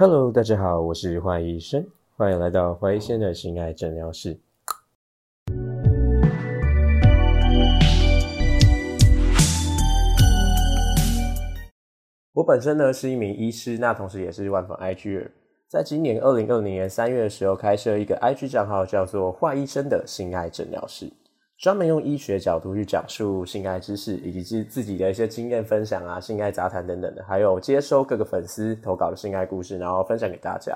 Hello，大家好，我是华医生，欢迎来到华医生的心爱诊疗室。我本身呢是一名医师，那同时也是万粉 IG 在今年二零二零年三月的时候，开设一个 IG 账号，叫做华医生的心爱诊疗室。专门用医学角度去讲述性爱知识，以及自自己的一些经验分享啊、性爱杂谈等等的，还有接收各个粉丝投稿的性爱故事，然后分享给大家。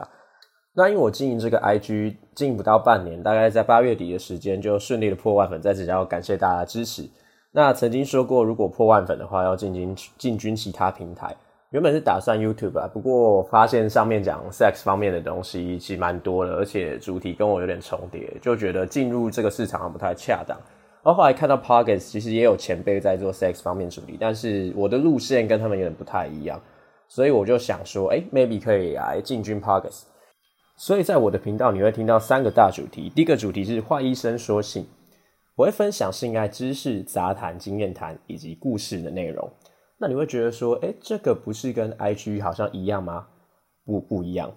那因为我经营这个 IG 经营不到半年，大概在八月底的时间就顺利的破万粉，在此要感谢大家的支持。那曾经说过，如果破万粉的话，要进军进军其他平台。原本是打算 YouTube 啊，不过发现上面讲 sex 方面的东西其实蛮多的，而且主题跟我有点重叠，就觉得进入这个市场不太恰当。然后后来看到 Pockets，其实也有前辈在做 sex 方面主题，但是我的路线跟他们有点不太一样，所以我就想说，哎，maybe 可以来进军 Pockets。所以在我的频道，你会听到三个大主题。第一个主题是华医生说性，我会分享性爱知识、杂谈、经验谈以及故事的内容。那你会觉得说，哎，这个不是跟 IG 好像一样吗？不，不一样。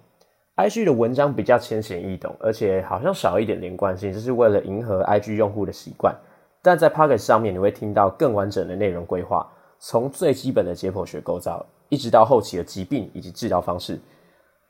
IG 的文章比较浅显易懂，而且好像少一点连贯性，这是为了迎合 IG 用户的习惯。但在 Pocket 上面，你会听到更完整的内容规划，从最基本的解剖学构造，一直到后期的疾病以及治疗方式，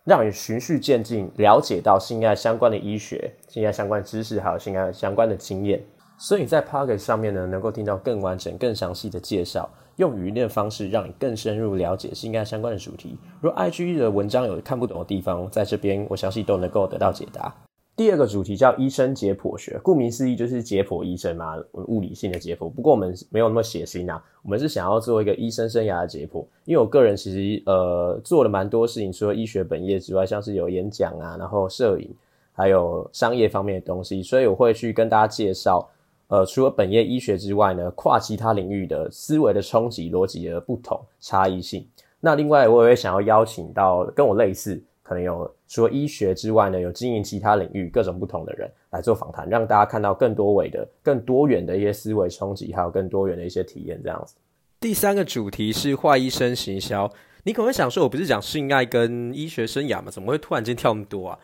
让你循序渐进了解到性爱相关的医学、性爱相关知识，还有性爱相关的经验。所以在 Pocket 上面呢，能够听到更完整、更详细的介绍。用语音的方式让你更深入了解性爱相关的主题。如果 IG 的文章有看不懂的地方，在这边我相信都能够得到解答。第二个主题叫医生解剖学，顾名思义就是解剖医生嘛，物理性的解剖。不过我们没有那么血腥啊，我们是想要做一个医生生涯的解剖。因为我个人其实呃做了蛮多事情，除了医学本业之外，像是有演讲啊，然后摄影，还有商业方面的东西，所以我会去跟大家介绍。呃，除了本业医学之外呢，跨其他领域的思维的冲击、逻辑的不同差异性。那另外，我也会想要邀请到跟我类似，可能有除了医学之外呢，有经营其他领域各种不同的人来做访谈，让大家看到更多维的、更多元的一些思维冲击，还有更多元的一些体验。这样子。第三个主题是化医生行销。你可能会想说，我不是讲性爱跟医学生涯吗？怎么会突然间跳那么多啊？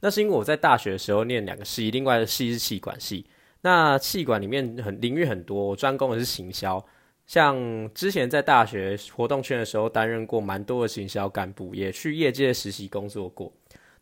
那是因为我在大学的时候念两个系，另外的系是气管系。那气管里面很领域很多，我专攻的是行销。像之前在大学活动圈的时候，担任过蛮多的行销干部，也去业界实习工作过。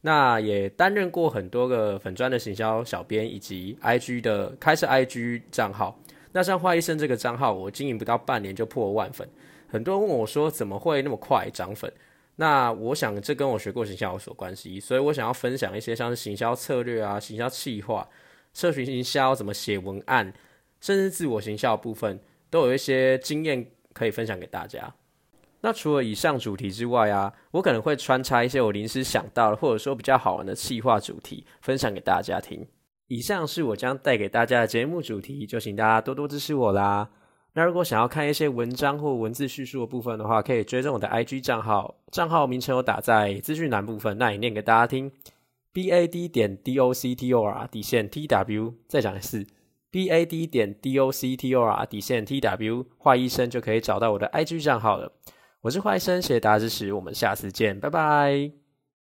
那也担任过很多个粉专的行销小编，以及 IG 的开设 IG 账号。那像花医生这个账号，我经营不到半年就破万粉。很多人问我说，怎么会那么快涨粉？那我想这跟我学过行销有所关系，所以我想要分享一些像是行销策略啊、行销企划。社群营销怎么写文案，甚至自我行销部分，都有一些经验可以分享给大家。那除了以上主题之外啊，我可能会穿插一些我临时想到的，或者说比较好玩的企划主题，分享给大家听。以上是我将带给大家的节目主题，就请大家多多支持我啦。那如果想要看一些文章或文字叙述的部分的话，可以追踪我的 IG 账号，账号名称我打在资讯栏部分，那也念给大家听。B a d 点 d o c t o r 底线 t w 再讲一次 b a d 点 d o c t o r 底线 t w 华医生就可以找到我的 i g 账号了。我是华医生，谢谢大家支持，我们下次见，拜拜。